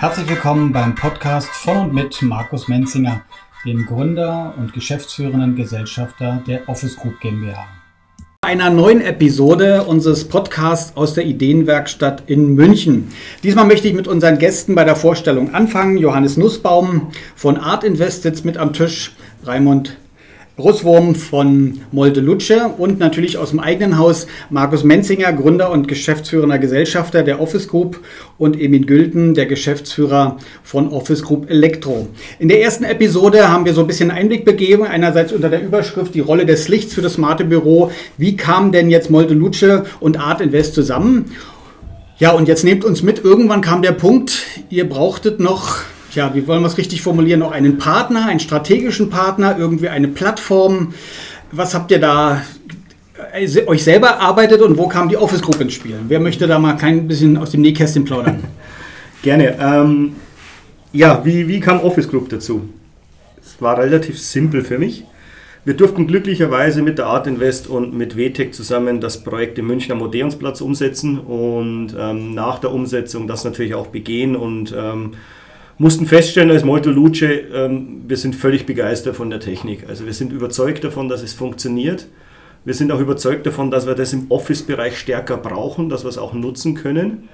Herzlich willkommen beim Podcast von und mit Markus Menzinger, dem Gründer und geschäftsführenden Gesellschafter der Office Group GmbH. Einer neuen Episode unseres Podcasts aus der Ideenwerkstatt in München. Diesmal möchte ich mit unseren Gästen bei der Vorstellung anfangen. Johannes Nussbaum von Art Invest sitzt mit am Tisch. Raimund Russwurm von Molde Lutsche und natürlich aus dem eigenen Haus Markus Menzinger, Gründer und geschäftsführender Gesellschafter der Office Group und Emin Gülten, der Geschäftsführer von Office Group Elektro. In der ersten Episode haben wir so ein bisschen Einblick begeben, einerseits unter der Überschrift die Rolle des Lichts für das smarte Büro. Wie kamen denn jetzt Molde Lutsche und Art Invest zusammen? Ja, und jetzt nehmt uns mit, irgendwann kam der Punkt, ihr brauchtet noch ja, wie wollen wir es richtig formulieren, noch einen Partner, einen strategischen Partner, irgendwie eine Plattform. Was habt ihr da äh, euch selber erarbeitet und wo kam die Office Group ins Spiel? Wer möchte da mal kein bisschen aus dem Nähkästchen plaudern? Gerne. Ähm, ja, wie, wie kam Office Group dazu? Es war relativ simpel für mich. Wir durften glücklicherweise mit der Art Invest und mit WTEC zusammen das Projekt im Münchner Museumsplatz umsetzen und ähm, nach der Umsetzung das natürlich auch begehen und ähm, mussten feststellen als Molto Luce, ähm, wir sind völlig begeistert von der Technik. Also wir sind überzeugt davon, dass es funktioniert. Wir sind auch überzeugt davon, dass wir das im Office-Bereich stärker brauchen, dass wir es auch nutzen können.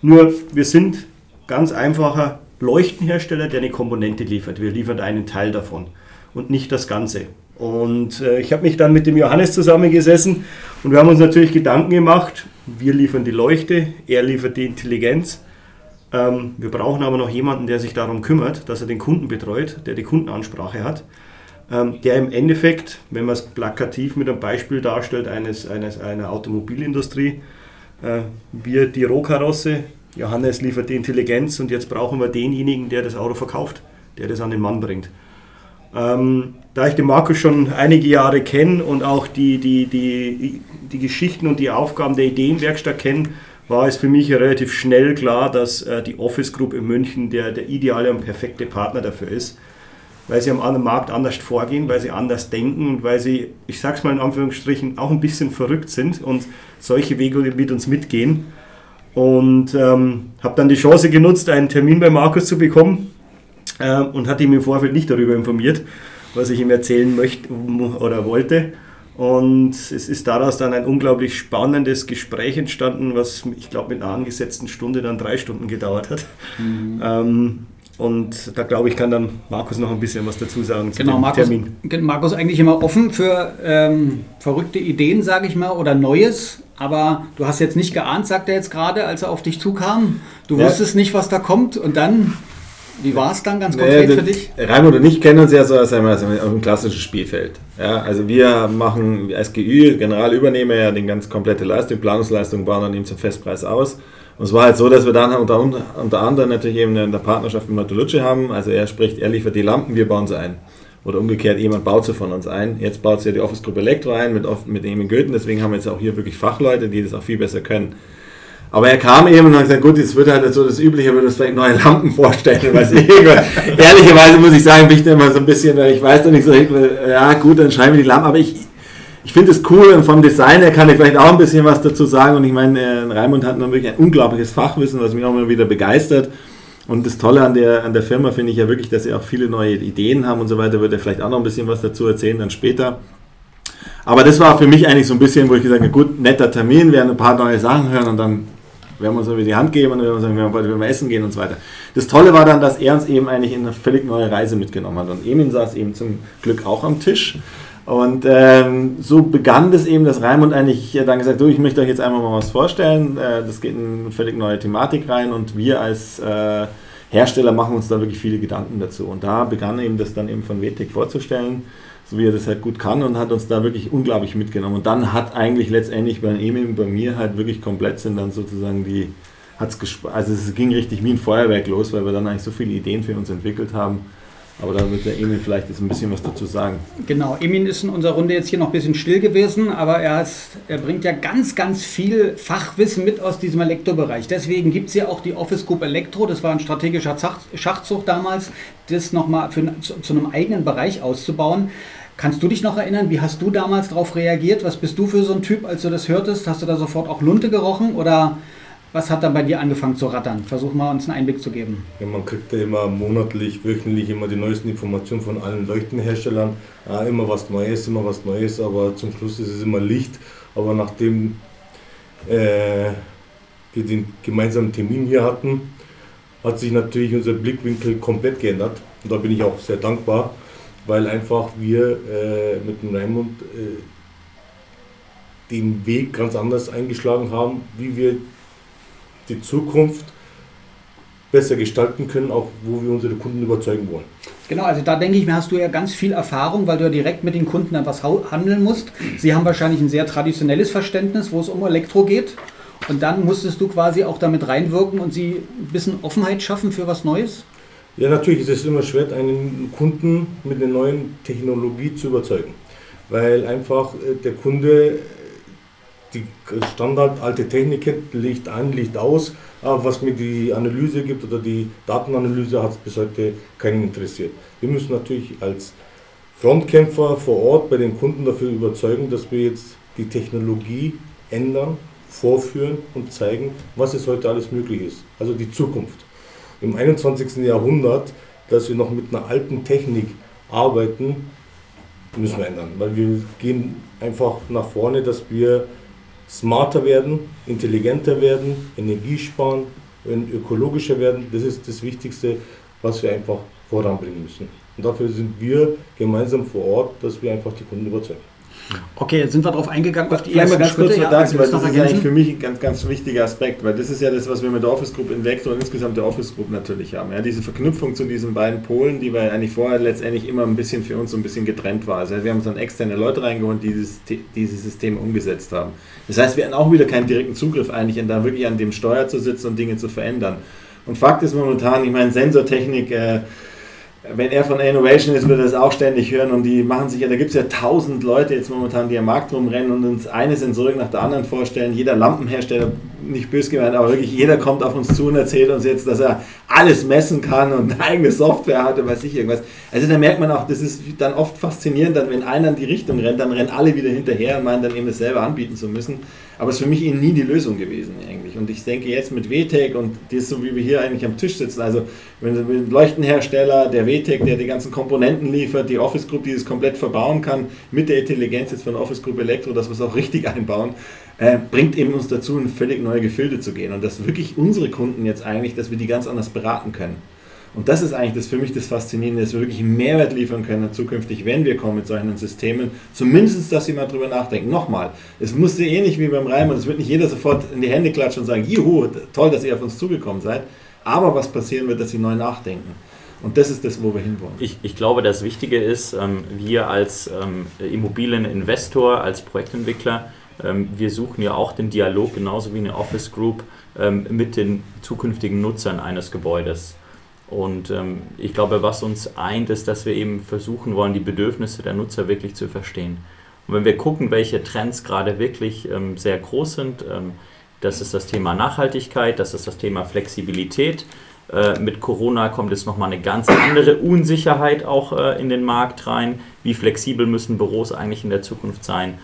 Nur wir sind ganz einfacher Leuchtenhersteller, der eine Komponente liefert. Wir liefern einen Teil davon und nicht das Ganze. Und äh, ich habe mich dann mit dem Johannes zusammengesessen und wir haben uns natürlich Gedanken gemacht. Wir liefern die Leuchte, er liefert die Intelligenz. Ähm, wir brauchen aber noch jemanden, der sich darum kümmert, dass er den Kunden betreut, der die Kundenansprache hat, ähm, der im Endeffekt, wenn man es plakativ mit einem Beispiel darstellt, eines, eines, einer Automobilindustrie, äh, wir die Rohkarosse, Johannes liefert die Intelligenz und jetzt brauchen wir denjenigen, der das Auto verkauft, der das an den Mann bringt. Ähm, da ich den Markus schon einige Jahre kenne und auch die, die, die, die Geschichten und die Aufgaben der Ideenwerkstatt kenne, war es für mich relativ schnell klar, dass äh, die Office Group in München der, der ideale und perfekte Partner dafür ist, weil sie am anderen Markt anders vorgehen, weil sie anders denken und weil sie, ich sag's mal in Anführungsstrichen, auch ein bisschen verrückt sind und solche Wege mit uns mitgehen. Und ähm, habe dann die Chance genutzt, einen Termin bei Markus zu bekommen äh, und hatte ihm im Vorfeld nicht darüber informiert, was ich ihm erzählen möchte oder wollte. Und es ist daraus dann ein unglaublich spannendes Gespräch entstanden, was ich glaube mit einer angesetzten Stunde dann drei Stunden gedauert hat. Mhm. Ähm, und da glaube ich, kann dann Markus noch ein bisschen was dazu sagen zu genau, dem Markus, Termin. Markus eigentlich immer offen für ähm, verrückte Ideen, sage ich mal, oder Neues. Aber du hast jetzt nicht geahnt, sagt er jetzt gerade, als er auf dich zukam. Du ja. wusstest nicht, was da kommt und dann wie war es dann ganz konkret naja, für dich? Raimund und ich kennen uns ja so einem, aus einem klassischen Spielfeld. Ja, also wir machen SGÜ, Generalübernehmer, ja die ganz komplette Leistung, Planungsleistung bauen dann eben zum Festpreis aus. Und es war halt so, dass wir dann unter, unter anderem natürlich eben in der Partnerschaft mit Matolucci haben. Also er spricht, er liefert die Lampen, wir bauen sie ein. Oder umgekehrt, jemand baut sie von uns ein. Jetzt baut sie ja die Office Group Elektro ein mit, mit Emin Goethen, deswegen haben wir jetzt auch hier wirklich Fachleute, die das auch viel besser können. Aber er kam eben und hat gesagt, gut, jetzt wird halt so das Übliche, wir würden uns vielleicht neue Lampen vorstellen. Was Ehrlicherweise muss ich sagen, bin ich da immer so ein bisschen, ich weiß doch nicht so, ja gut, dann schreiben wir die Lampen. Aber ich, ich finde es cool und vom Design her kann ich vielleicht auch ein bisschen was dazu sagen. Und ich meine, äh, Raimund hat wirklich ein unglaubliches Fachwissen, was mich auch immer wieder begeistert. Und das Tolle an der, an der Firma finde ich ja wirklich, dass sie auch viele neue Ideen haben und so weiter. Wird er vielleicht auch noch ein bisschen was dazu erzählen, dann später. Aber das war für mich eigentlich so ein bisschen, wo ich gesagt habe, gut, netter Termin, werden ein paar neue Sachen hören und dann werden uns über die Hand geben und werden wir sagen, wir wir essen gehen und so weiter. Das Tolle war dann, dass er uns eben eigentlich in eine völlig neue Reise mitgenommen hat. Und Emin saß eben zum Glück auch am Tisch. Und ähm, so begann das eben, dass Raimund eigentlich dann gesagt hat, so, ich möchte euch jetzt einmal mal was vorstellen. Äh, das geht in eine völlig neue Thematik rein und wir als äh, Hersteller machen uns da wirklich viele Gedanken dazu. Und da begann eben das dann eben von WTEC vorzustellen so wie er das halt gut kann und hat uns da wirklich unglaublich mitgenommen. Und dann hat eigentlich letztendlich bei Emil, bei mir halt wirklich komplett sind dann sozusagen die, hat's also es ging richtig wie ein Feuerwerk los, weil wir dann eigentlich so viele Ideen für uns entwickelt haben. Aber da wird der Emil vielleicht jetzt ein bisschen was dazu sagen. Genau, Emil ist in unserer Runde jetzt hier noch ein bisschen still gewesen, aber er, ist, er bringt ja ganz, ganz viel Fachwissen mit aus diesem Elektrobereich. Deswegen gibt es ja auch die Office Group Elektro, das war ein strategischer Schachzug damals, das nochmal zu, zu einem eigenen Bereich auszubauen. Kannst du dich noch erinnern, wie hast du damals darauf reagiert? Was bist du für so ein Typ, als du das hörtest? Hast du da sofort auch Lunte gerochen oder Was hat da bei dir angefangen zu rattern? Versuch mal uns einen Einblick zu geben. Ja, man kriegt ja immer monatlich, wöchentlich immer die neuesten Informationen von allen Leuchtenherstellern. Ja, immer was Neues, immer was Neues, aber zum Schluss ist es immer Licht. Aber nachdem äh, wir den gemeinsamen Termin hier hatten, hat sich natürlich unser Blickwinkel komplett geändert. Und da bin ich auch sehr dankbar, weil einfach wir äh, mit dem Raimund äh, den Weg ganz anders eingeschlagen haben, wie wir die Zukunft besser gestalten können, auch wo wir unsere Kunden überzeugen wollen. Genau, also da denke ich mir, hast du ja ganz viel Erfahrung, weil du ja direkt mit den Kunden etwas handeln musst. Sie haben wahrscheinlich ein sehr traditionelles Verständnis, wo es um Elektro geht. Und dann musstest du quasi auch damit reinwirken und sie ein bisschen Offenheit schaffen für was Neues? Ja, natürlich ist es immer schwer, einen Kunden mit einer neuen Technologie zu überzeugen, weil einfach äh, der Kunde die Standard alte Technik kennt, Licht an, Licht aus, aber was mir die Analyse gibt oder die Datenanalyse hat bis heute keinen interessiert. Wir müssen natürlich als Frontkämpfer vor Ort bei den Kunden dafür überzeugen, dass wir jetzt die Technologie ändern, vorführen und zeigen, was es heute alles möglich ist. Also die Zukunft. Im 21. Jahrhundert, dass wir noch mit einer alten Technik arbeiten, müssen wir ändern, weil wir gehen einfach nach vorne, dass wir smarter werden, intelligenter werden, Energie sparen, ökologischer werden. Das ist das Wichtigste, was wir einfach voranbringen müssen. Und dafür sind wir gemeinsam vor Ort, dass wir einfach die Kunden überzeugen. Okay, jetzt sind wir darauf eingegangen, auf die Vielleicht mal ganz Schritte. kurz ja, dazu, weil das ist eigentlich für mich ein ganz, ganz wichtiger Aspekt, weil das ist ja das, was wir mit der Office Group in Vector und insgesamt der Office Group natürlich haben. Ja, diese Verknüpfung zu diesen beiden Polen, die wir eigentlich vorher letztendlich immer ein bisschen für uns so ein bisschen getrennt war. Also wir haben uns dann externe Leute reingeholt, die dieses, dieses System umgesetzt haben. Das heißt, wir hatten auch wieder keinen direkten Zugriff eigentlich, da wirklich an dem Steuer zu sitzen und Dinge zu verändern. Und Fakt ist momentan, ich meine, Sensortechnik, äh, wenn er von Innovation ist, wird er das auch ständig hören und die machen sich ja, da gibt es ja tausend Leute jetzt momentan, die am Markt rumrennen und uns eine Sensorik nach der anderen vorstellen. Jeder Lampenhersteller, nicht böse gemeint, aber wirklich jeder kommt auf uns zu und erzählt uns jetzt, dass er alles messen kann und eine eigene Software hat und weiß ich irgendwas. Also da merkt man auch, das ist dann oft faszinierend, dann wenn einer in die Richtung rennt, dann rennen alle wieder hinterher und meinen dann eben das selber anbieten zu müssen. Aber es ist für mich eben nie die Lösung gewesen eigentlich. Und ich denke jetzt mit WTEC und das so wie wir hier eigentlich am Tisch sitzen, also wenn Leuchtenhersteller, der WTEC, der die ganzen Komponenten liefert, die Office Group, die das komplett verbauen kann, mit der Intelligenz jetzt von Office Group Elektro, dass wir es auch richtig einbauen, äh, bringt eben uns dazu, in völlig neue Gefilde zu gehen. Und dass wirklich unsere Kunden jetzt eigentlich, dass wir die ganz anders beraten können. Und das ist eigentlich das für mich das Faszinierende, dass wir wirklich einen Mehrwert liefern können zukünftig, wenn wir kommen mit solchen Systemen. Zumindest, dass sie mal drüber nachdenken. Nochmal, es muss ja ähnlich wie beim Reimer, es wird nicht jeder sofort in die Hände klatschen und sagen, juhu, toll, dass ihr auf uns zugekommen seid. Aber was passieren wird, dass sie neu nachdenken. Und das ist das, wo wir hinwollen. Ich, ich glaube, das Wichtige ist, ähm, wir als ähm, Immobilieninvestor, als Projektentwickler, ähm, wir suchen ja auch den Dialog, genauso wie eine Office Group, mit den zukünftigen Nutzern eines Gebäudes. Und ähm, ich glaube, was uns eint, ist, dass wir eben versuchen wollen, die Bedürfnisse der Nutzer wirklich zu verstehen. Und wenn wir gucken, welche Trends gerade wirklich ähm, sehr groß sind, ähm, das ist das Thema Nachhaltigkeit, das ist das Thema Flexibilität. Äh, mit Corona kommt jetzt nochmal eine ganz andere Unsicherheit auch äh, in den Markt rein. Wie flexibel müssen Büros eigentlich in der Zukunft sein?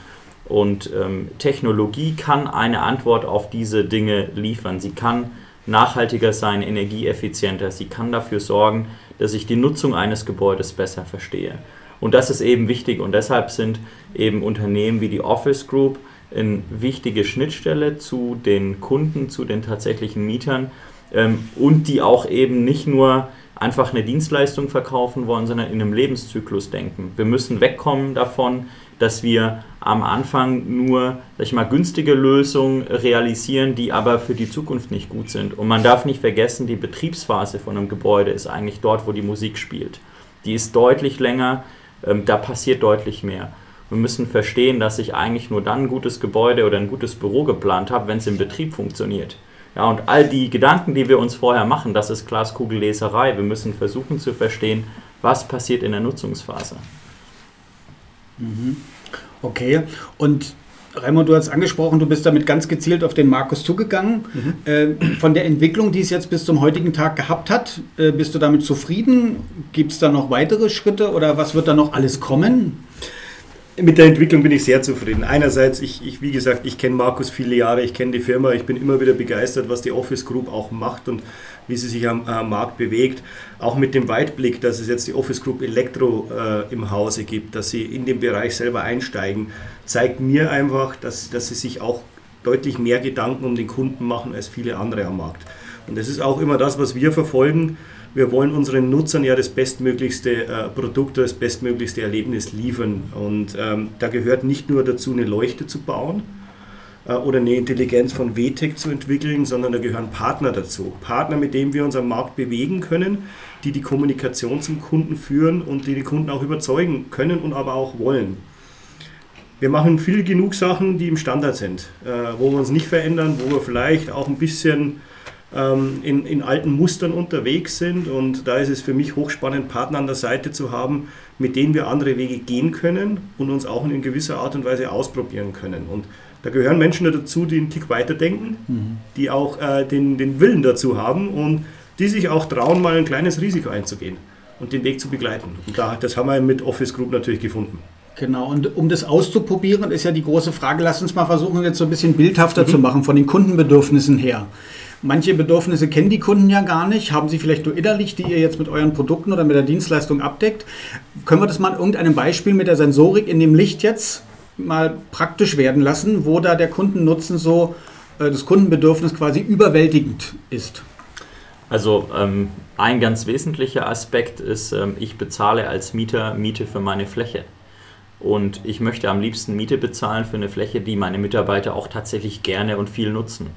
Und ähm, Technologie kann eine Antwort auf diese Dinge liefern. Sie kann nachhaltiger sein, energieeffizienter. Sie kann dafür sorgen, dass ich die Nutzung eines Gebäudes besser verstehe. Und das ist eben wichtig und deshalb sind eben Unternehmen wie die Office Group eine wichtige Schnittstelle zu den Kunden, zu den tatsächlichen Mietern ähm, und die auch eben nicht nur einfach eine Dienstleistung verkaufen wollen, sondern in einem Lebenszyklus denken. Wir müssen wegkommen davon, dass wir am Anfang nur, sag ich mal, günstige Lösungen realisieren, die aber für die Zukunft nicht gut sind. Und man darf nicht vergessen, die Betriebsphase von einem Gebäude ist eigentlich dort, wo die Musik spielt. Die ist deutlich länger, ähm, da passiert deutlich mehr. Wir müssen verstehen, dass ich eigentlich nur dann ein gutes Gebäude oder ein gutes Büro geplant habe, wenn es im Betrieb funktioniert. Ja, und all die Gedanken, die wir uns vorher machen, das ist Glaskugelleserei. Wir müssen versuchen zu verstehen, was passiert in der Nutzungsphase. Mhm. Okay, und Raimund, du hast angesprochen, du bist damit ganz gezielt auf den Markus zugegangen. Mhm. Äh, von der Entwicklung, die es jetzt bis zum heutigen Tag gehabt hat, äh, bist du damit zufrieden? Gibt es da noch weitere Schritte oder was wird da noch alles kommen? mit der Entwicklung bin ich sehr zufrieden. Einerseits, ich, ich wie gesagt, ich kenne Markus viele Jahre, ich kenne die Firma, ich bin immer wieder begeistert, was die Office Group auch macht und wie sie sich am, am Markt bewegt. Auch mit dem Weitblick, dass es jetzt die Office Group Elektro äh, im Hause gibt, dass sie in den Bereich selber einsteigen, zeigt mir einfach, dass, dass sie sich auch deutlich mehr Gedanken um den Kunden machen als viele andere am Markt. Und das ist auch immer das, was wir verfolgen wir wollen unseren Nutzern ja das bestmöglichste äh, Produkt, das bestmöglichste Erlebnis liefern. Und ähm, da gehört nicht nur dazu, eine Leuchte zu bauen oder eine Intelligenz von WTEC zu entwickeln, sondern da gehören Partner dazu. Partner, mit denen wir uns am Markt bewegen können, die die Kommunikation zum Kunden führen und die die Kunden auch überzeugen können und aber auch wollen. Wir machen viel genug Sachen, die im Standard sind, äh, wo wir uns nicht verändern, wo wir vielleicht auch ein bisschen ähm, in, in alten Mustern unterwegs sind. Und da ist es für mich hochspannend, Partner an der Seite zu haben, mit denen wir andere Wege gehen können und uns auch in gewisser Art und Weise ausprobieren können. Und da gehören Menschen dazu, die einen Tick weiterdenken, mhm. die auch äh, den, den Willen dazu haben und die sich auch trauen, mal ein kleines Risiko einzugehen und den Weg zu begleiten. Und da, das haben wir mit Office Group natürlich gefunden. Genau, und um das auszuprobieren, ist ja die große Frage, lass uns mal versuchen, jetzt so ein bisschen bildhafter mhm. zu machen von den Kundenbedürfnissen her. Manche Bedürfnisse kennen die Kunden ja gar nicht, haben sie vielleicht nur innerlich, die ihr jetzt mit euren Produkten oder mit der Dienstleistung abdeckt. Können wir das mal in irgendeinem Beispiel mit der Sensorik in dem Licht jetzt mal praktisch werden lassen, wo da der Kundennutzen so, äh, das Kundenbedürfnis quasi überwältigend ist? Also ähm, ein ganz wesentlicher Aspekt ist, ähm, ich bezahle als Mieter Miete für meine Fläche. Und ich möchte am liebsten Miete bezahlen für eine Fläche, die meine Mitarbeiter auch tatsächlich gerne und viel nutzen.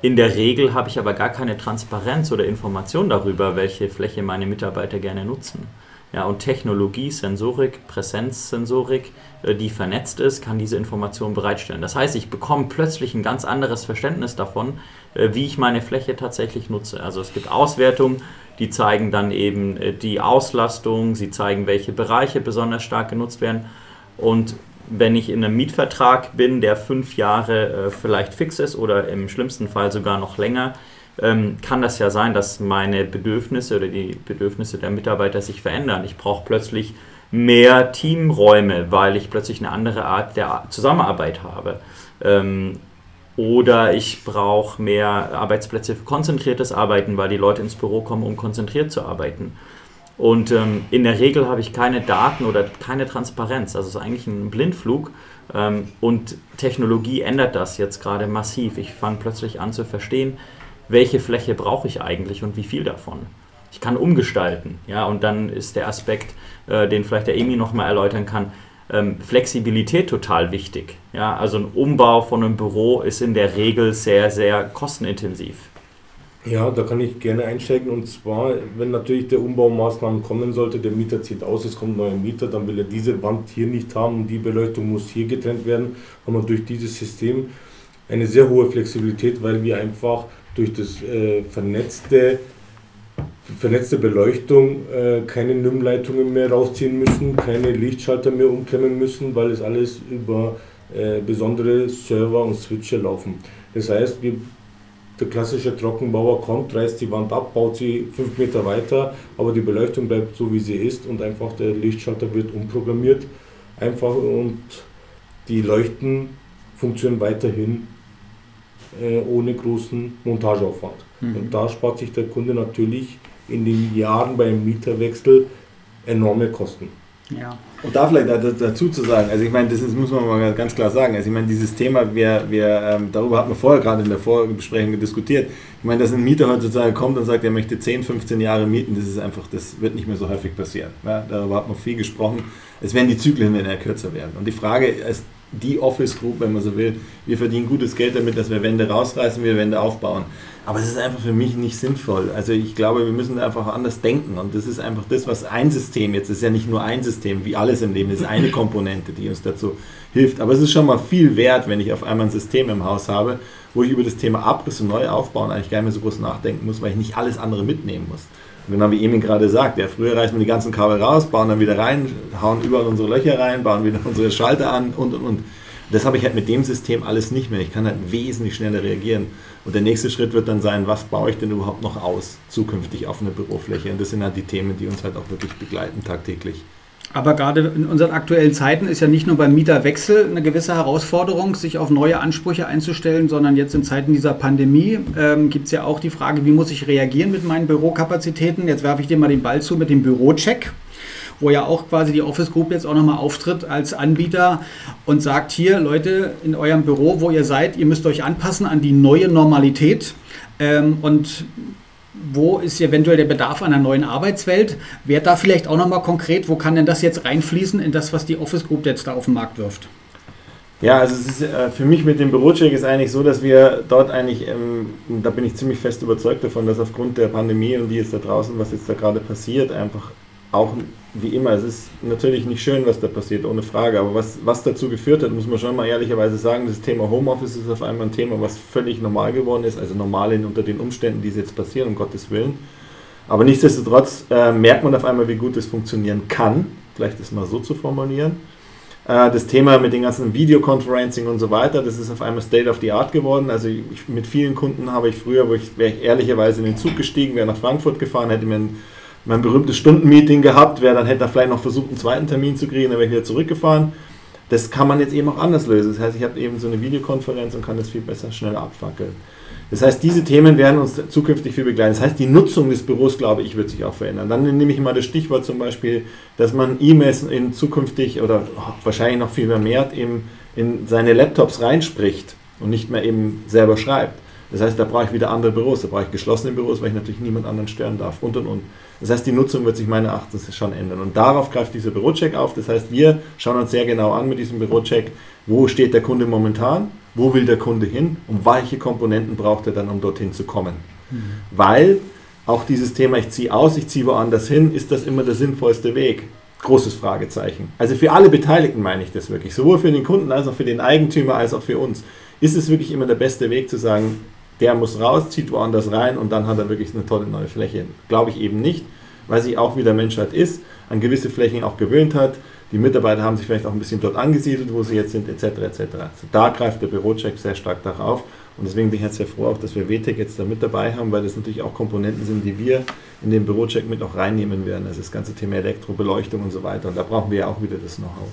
In der Regel habe ich aber gar keine Transparenz oder Information darüber, welche Fläche meine Mitarbeiter gerne nutzen. Ja, und Technologie, Sensorik, Präsenzsensorik, äh, die vernetzt ist, kann diese Information bereitstellen. Das heißt, ich bekomme plötzlich ein ganz anderes Verständnis davon, äh, wie ich meine Fläche tatsächlich nutze. Also es gibt Auswertungen, die zeigen dann eben äh, die Auslastung, sie zeigen, welche Bereiche besonders stark genutzt werden. Und wenn ich in einem Mietvertrag bin, der fünf Jahre vielleicht fix ist oder im schlimmsten Fall sogar noch länger, ähm, kann das ja sein, dass meine Bedürfnisse oder die Bedürfnisse der Mitarbeiter sich verändern. Ich brauche plötzlich mehr Teamräume, weil ich plötzlich eine andere Art der Zusammenarbeit habe. Ähm, oder ich brauche mehr Arbeitsplätze für konzentriertes Arbeiten, weil die Leute ins Büro kommen, um konzentriert zu arbeiten. Und ähm, in der Regel habe ich keine Daten oder keine Transparenz. Also es ist eigentlich ein Blindflug. Ähm, und Technologie ändert das jetzt gerade massiv. Ich fange plötzlich an zu verstehen, welche Fläche brauche ich eigentlich und wie viel davon. Ich kann umgestalten. Ja, und dann ist der Aspekt, äh, den vielleicht der Emi nochmal erläutern kann, ähm, Flexibilität total wichtig. Ja, also ein Umbau von einem Büro ist in der Regel sehr, sehr kostenintensiv. Ja, da kann ich gerne einsteigen. Und zwar, wenn natürlich der Umbaumaßnahmen kommen sollte, der Mieter zieht aus, es kommt ein neuer Mieter, dann will er diese Wand hier nicht haben und die Beleuchtung muss hier getrennt werden, haben wir durch dieses System eine sehr hohe Flexibilität, weil wir einfach durch das äh, vernetzte vernetzte Beleuchtung äh, keine NIM-Leitungen mehr rausziehen müssen, keine Lichtschalter mehr umklemmen müssen, weil es alles über äh, besondere Server und Switche laufen. Das heißt, wir der klassische Trockenbauer kommt, reißt die Wand ab, baut sie fünf Meter weiter, aber die Beleuchtung bleibt so wie sie ist und einfach der Lichtschalter wird umprogrammiert. Einfach und die Leuchten funktionieren weiterhin äh, ohne großen Montageaufwand. Mhm. Und da spart sich der Kunde natürlich in den Jahren beim Mieterwechsel enorme Kosten. Ja. Und da vielleicht dazu zu sagen, also ich meine, das ist, muss man mal ganz klar sagen, also ich meine, dieses Thema, wir, wir, ähm, darüber hat man vorher gerade in der Vorbesprechung diskutiert, ich meine, dass ein Mieter heutzutage kommt und sagt, er möchte 10, 15 Jahre mieten, das ist einfach, das wird nicht mehr so häufig passieren. Ja, darüber hat man viel gesprochen. Es werden die Zyklen eher kürzer werden. Und die Frage ist, die Office Group, wenn man so will, wir verdienen gutes Geld damit, dass wir Wände rausreißen, wir Wände aufbauen. Aber es ist einfach für mich nicht sinnvoll. Also ich glaube, wir müssen einfach anders denken. Und das ist einfach das, was ein System jetzt ist ja nicht nur ein System, wie alles im Leben, es ist eine Komponente, die uns dazu hilft. Aber es ist schon mal viel wert, wenn ich auf einmal ein System im Haus habe, wo ich über das Thema Abriss und Neuaufbauen eigentlich gar nicht mehr so groß nachdenken muss, weil ich nicht alles andere mitnehmen muss. Genau wie Emin gerade sagt, ja, früher reißen wir die ganzen Kabel raus, bauen dann wieder rein, hauen überall unsere Löcher rein, bauen wieder unsere Schalter an und und und. Das habe ich halt mit dem System alles nicht mehr. Ich kann halt wesentlich schneller reagieren. Und der nächste Schritt wird dann sein, was baue ich denn überhaupt noch aus zukünftig auf einer Bürofläche? Und das sind halt die Themen, die uns halt auch wirklich begleiten tagtäglich. Aber gerade in unseren aktuellen Zeiten ist ja nicht nur beim Mieterwechsel eine gewisse Herausforderung, sich auf neue Ansprüche einzustellen, sondern jetzt in Zeiten dieser Pandemie ähm, gibt es ja auch die Frage, wie muss ich reagieren mit meinen Bürokapazitäten? Jetzt werfe ich dir mal den Ball zu mit dem Bürocheck wo ja auch quasi die Office Group jetzt auch nochmal auftritt als Anbieter und sagt hier, Leute, in eurem Büro, wo ihr seid, ihr müsst euch anpassen an die neue Normalität. Ähm, und wo ist eventuell der Bedarf einer neuen Arbeitswelt? Wäre da vielleicht auch nochmal konkret, wo kann denn das jetzt reinfließen in das, was die Office Group jetzt da auf den Markt wirft? Ja, also ist äh, für mich mit dem Bürocheck ist eigentlich so, dass wir dort eigentlich, ähm, da bin ich ziemlich fest überzeugt davon, dass aufgrund der Pandemie und die jetzt da draußen, was jetzt da gerade passiert, einfach auch wie immer, es ist natürlich nicht schön, was da passiert, ohne Frage, aber was, was dazu geführt hat, muss man schon mal ehrlicherweise sagen, das Thema Homeoffice ist auf einmal ein Thema, was völlig normal geworden ist, also normal in, unter den Umständen, die jetzt passieren, um Gottes Willen. Aber nichtsdestotrotz äh, merkt man auf einmal, wie gut es funktionieren kann, vielleicht das mal so zu formulieren. Äh, das Thema mit den ganzen Videoconferencing und so weiter, das ist auf einmal State of the Art geworden. Also ich, mit vielen Kunden habe ich früher, wo ich, wäre ich ehrlicherweise in den Zug gestiegen, wäre nach Frankfurt gefahren, hätte mir ein mein berühmtes Stundenmeeting gehabt, wer dann hätte vielleicht noch versucht, einen zweiten Termin zu kriegen, dann wäre ich wieder zurückgefahren. Das kann man jetzt eben auch anders lösen. Das heißt, ich habe eben so eine Videokonferenz und kann das viel besser schnell abfackeln. Das heißt, diese Themen werden uns zukünftig viel begleiten. Das heißt, die Nutzung des Büros, glaube ich, wird sich auch verändern. Dann nehme ich mal das Stichwort zum Beispiel, dass man E-Mails in zukünftig oder wahrscheinlich noch viel mehr eben in seine Laptops reinspricht und nicht mehr eben selber schreibt. Das heißt, da brauche ich wieder andere Büros, da brauche ich geschlossene Büros, weil ich natürlich niemand anderen stören darf und und und. Das heißt, die Nutzung wird sich meiner Erachtens schon ändern. Und darauf greift dieser Bürocheck auf. Das heißt, wir schauen uns sehr genau an mit diesem Bürocheck, wo steht der Kunde momentan, wo will der Kunde hin und welche Komponenten braucht er dann, um dorthin zu kommen. Mhm. Weil auch dieses Thema, ich ziehe aus, ich ziehe woanders hin, ist das immer der sinnvollste Weg? Großes Fragezeichen. Also für alle Beteiligten meine ich das wirklich, sowohl für den Kunden als auch für den Eigentümer als auch für uns. Ist es wirklich immer der beste Weg zu sagen, der muss raus, zieht woanders rein und dann hat er wirklich eine tolle neue Fläche. Glaube ich eben nicht, weil sich auch wie der Mensch halt ist, an gewisse Flächen auch gewöhnt hat. Die Mitarbeiter haben sich vielleicht auch ein bisschen dort angesiedelt, wo sie jetzt sind, etc. etc. Also da greift der Bürocheck sehr stark darauf. Und deswegen bin ich jetzt sehr froh, auch, dass wir WTEC jetzt da mit dabei haben, weil das natürlich auch Komponenten sind, die wir in den Bürocheck mit auch reinnehmen werden. Also das ganze Thema Elektrobeleuchtung und so weiter. Und da brauchen wir ja auch wieder das Know-how.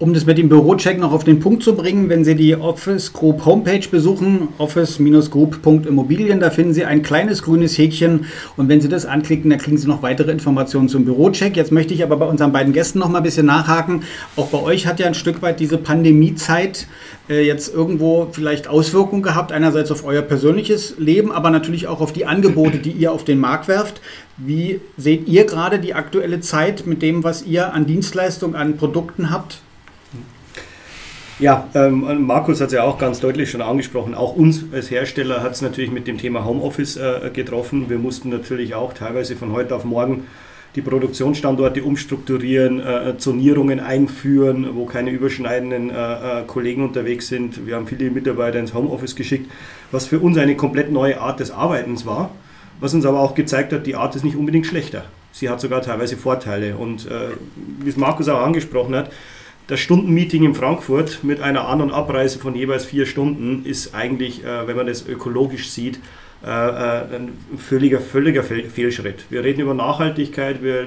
Um das mit dem Bürocheck noch auf den Punkt zu bringen, wenn Sie die Office Group Homepage besuchen, office-group.immobilien, da finden Sie ein kleines grünes Häkchen und wenn Sie das anklicken, dann kriegen Sie noch weitere Informationen zum Bürocheck. Jetzt möchte ich aber bei unseren beiden Gästen noch mal ein bisschen nachhaken. Auch bei euch hat ja ein Stück weit diese Pandemiezeit äh, jetzt irgendwo vielleicht Auswirkungen gehabt, einerseits auf euer persönliches Leben, aber natürlich auch auf die Angebote, die ihr auf den Markt werft. Wie seht ihr gerade die aktuelle Zeit mit dem, was ihr an Dienstleistungen, an Produkten habt? Ja, ähm, Markus hat es ja auch ganz deutlich schon angesprochen. Auch uns als Hersteller hat es natürlich mit dem Thema Homeoffice äh, getroffen. Wir mussten natürlich auch teilweise von heute auf morgen die Produktionsstandorte umstrukturieren, äh, Zonierungen einführen, wo keine überschneidenden äh, äh, Kollegen unterwegs sind. Wir haben viele Mitarbeiter ins Homeoffice geschickt, was für uns eine komplett neue Art des Arbeitens war, was uns aber auch gezeigt hat, die Art ist nicht unbedingt schlechter. Sie hat sogar teilweise Vorteile. Und äh, wie es Markus auch angesprochen hat, das Stundenmeeting in Frankfurt mit einer An- und Abreise von jeweils vier Stunden ist eigentlich, äh, wenn man das ökologisch sieht, äh, äh, ein völliger, völliger Fehlschritt. Wir reden über Nachhaltigkeit, wir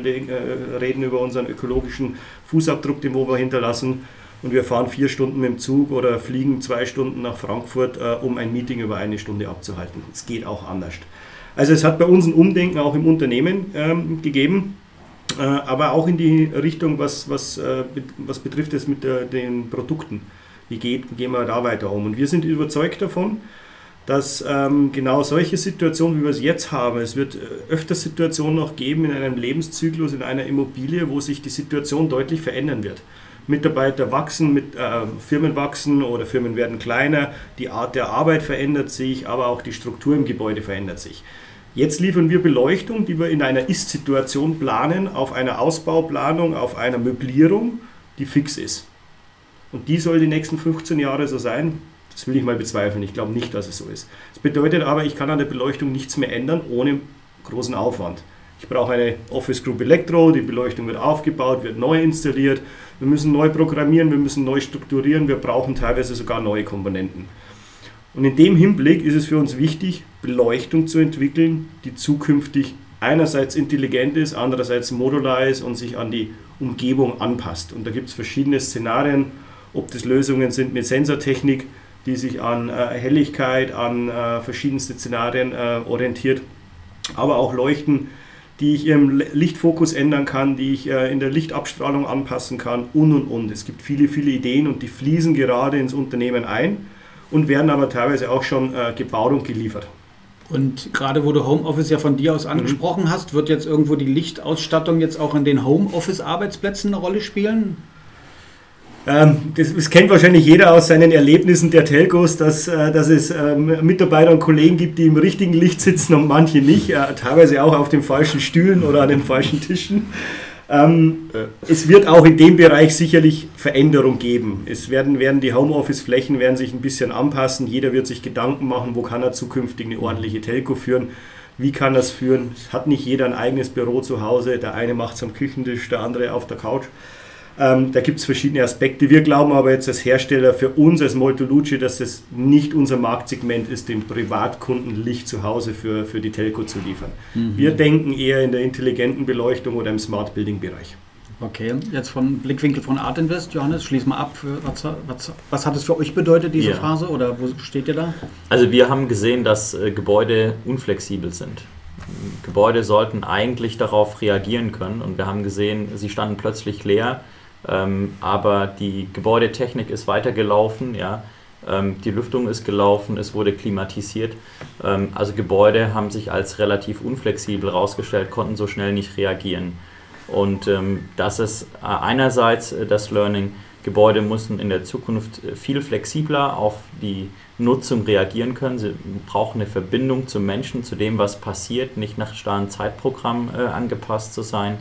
reden über unseren ökologischen Fußabdruck, den wir hinterlassen. Und wir fahren vier Stunden mit dem Zug oder fliegen zwei Stunden nach Frankfurt, um ein Meeting über eine Stunde abzuhalten. Es geht auch anders. Also es hat bei uns ein Umdenken auch im Unternehmen ähm, gegeben. Äh, aber auch in die Richtung, was, was, äh, was betrifft es mit der, den Produkten. Wie, geht, gehen wir da weiter um? Und wir sind überzeugt davon, dass ähm, genau solche Situationen, wie wir es jetzt haben, es wird äh, öfter Situationen noch geben in einem Lebenszyklus, in einer Immobilie, wo sich die Situation deutlich verändern wird. Mitarbeiter wachsen, mit, äh, Firmen wachsen oder Firmen werden kleiner, die Art der Arbeit verändert sich, aber auch die Struktur im Gebäude verändert sich. Jetzt liefern wir Beleuchtung, die wir in einer Ist-Situation planen, auf einer Ausbauplanung, auf einer Möblierung, die fix ist. Und die soll die nächsten 15 Jahre so sein. Das will ich mal bezweifeln. Ich glaube nicht, dass es so ist. Das bedeutet aber, ich kann an der Beleuchtung nichts mehr ändern ohne großen Aufwand. Ich brauche eine Office Group Elektro, die Beleuchtung wird aufgebaut, wird neu installiert. Wir müssen neu programmieren, wir müssen neu strukturieren, wir brauchen teilweise sogar neue Komponenten. Und in dem Hinblick ist es für uns wichtig, Beleuchtung zu entwickeln, die zukünftig einerseits intelligent ist, andererseits modular ist und sich an die Umgebung anpasst. Und da gibt es verschiedene Szenarien, ob das Lösungen sind mit Sensortechnik, die sich an äh, Helligkeit, an äh, verschiedenste Szenarien äh, orientiert, aber auch Leuchten, die ich im Lichtfokus ändern kann, die ich äh, in der Lichtabstrahlung anpassen kann und und und. Es gibt viele, viele Ideen und die fließen gerade ins Unternehmen ein und werden aber teilweise auch schon äh, gebaut und geliefert. Und gerade wo du Homeoffice ja von dir aus angesprochen mhm. hast, wird jetzt irgendwo die Lichtausstattung jetzt auch in den Homeoffice-Arbeitsplätzen eine Rolle spielen? Ähm, das, das, kennt wahrscheinlich jeder aus seinen Erlebnissen der Telcos, dass, äh, dass es ähm, Mitarbeiter und Kollegen gibt, die im richtigen Licht sitzen und manche nicht, äh, teilweise auch auf den falschen Stühlen oder an den falschen Tischen. Ähm, es wird auch in dem Bereich sicherlich Veränderung geben. Es werden, werden die Homeoffice-Flächen werden sich ein bisschen anpassen. Jeder wird sich Gedanken machen, wo kann er zukünftig eine ordentliche Telco führen. Wie kann er es führen? Es hat nicht jeder ein eigenes Büro zu Hause. Der eine macht es am Küchentisch, der andere auf der Couch. Ähm, da gibt es verschiedene Aspekte. Wir glauben aber jetzt als Hersteller für uns als Moltolucci, dass es nicht unser Marktsegment ist, dem Privatkunden Licht zu Hause für, für die Telco zu liefern. Mhm. Wir denken eher in der intelligenten Beleuchtung oder im Smart Building Bereich. Okay, jetzt von Blickwinkel von Art Invest, Johannes, schließ mal ab. Was, was, was hat es für euch bedeutet, diese ja. Phase, oder wo steht ihr da? Also wir haben gesehen, dass äh, Gebäude unflexibel sind. Gebäude sollten eigentlich darauf reagieren können und wir haben gesehen, sie standen plötzlich leer ähm, aber die Gebäudetechnik ist weitergelaufen, ja. Ähm, die Lüftung ist gelaufen, es wurde klimatisiert. Ähm, also Gebäude haben sich als relativ unflexibel herausgestellt, konnten so schnell nicht reagieren. Und ähm, das ist äh, einerseits äh, das Learning, Gebäude müssen in der Zukunft äh, viel flexibler auf die Nutzung reagieren können. Sie brauchen eine Verbindung zum Menschen, zu dem, was passiert, nicht nach starren Zeitprogrammen äh, angepasst zu sein.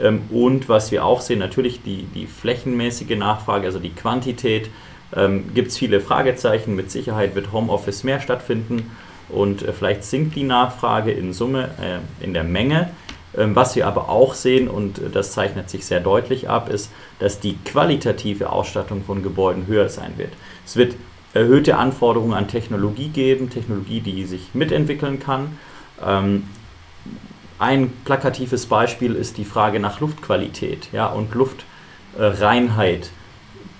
Ähm, und was wir auch sehen, natürlich die, die flächenmäßige Nachfrage, also die Quantität, ähm, gibt es viele Fragezeichen. Mit Sicherheit wird Homeoffice mehr stattfinden und äh, vielleicht sinkt die Nachfrage in Summe äh, in der Menge. Ähm, was wir aber auch sehen, und äh, das zeichnet sich sehr deutlich ab, ist, dass die qualitative Ausstattung von Gebäuden höher sein wird. Es wird erhöhte Anforderungen an Technologie geben, Technologie, die sich mitentwickeln kann. Ähm, ein plakatives Beispiel ist die Frage nach Luftqualität ja, und Luftreinheit.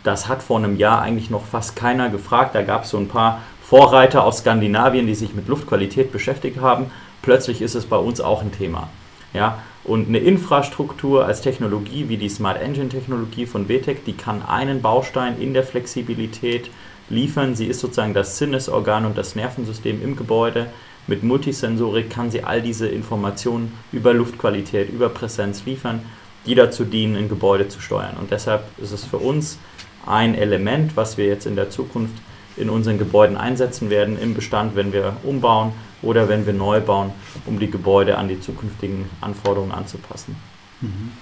Das hat vor einem Jahr eigentlich noch fast keiner gefragt. Da gab es so ein paar Vorreiter aus Skandinavien, die sich mit Luftqualität beschäftigt haben. Plötzlich ist es bei uns auch ein Thema. Ja, und eine Infrastruktur als Technologie wie die Smart Engine Technologie von WTEC, die kann einen Baustein in der Flexibilität liefern. Sie ist sozusagen das Sinnesorgan und das Nervensystem im Gebäude. Mit Multisensorik kann sie all diese Informationen über Luftqualität, über Präsenz liefern, die dazu dienen, ein Gebäude zu steuern. Und deshalb ist es für uns ein Element, was wir jetzt in der Zukunft in unseren Gebäuden einsetzen werden, im Bestand, wenn wir umbauen oder wenn wir neu bauen, um die Gebäude an die zukünftigen Anforderungen anzupassen. Mhm.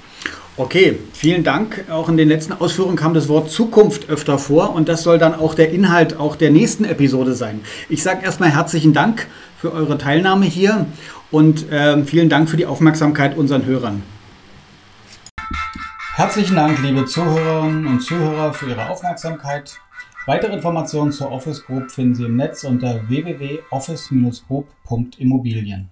Okay, vielen Dank. Auch in den letzten Ausführungen kam das Wort Zukunft öfter vor und das soll dann auch der Inhalt auch der nächsten Episode sein. Ich sage erstmal herzlichen Dank für eure Teilnahme hier und äh, vielen Dank für die Aufmerksamkeit unseren Hörern. Herzlichen Dank, liebe Zuhörerinnen und Zuhörer, für Ihre Aufmerksamkeit. Weitere Informationen zur Office Group finden Sie im Netz unter www.office-group.immobilien.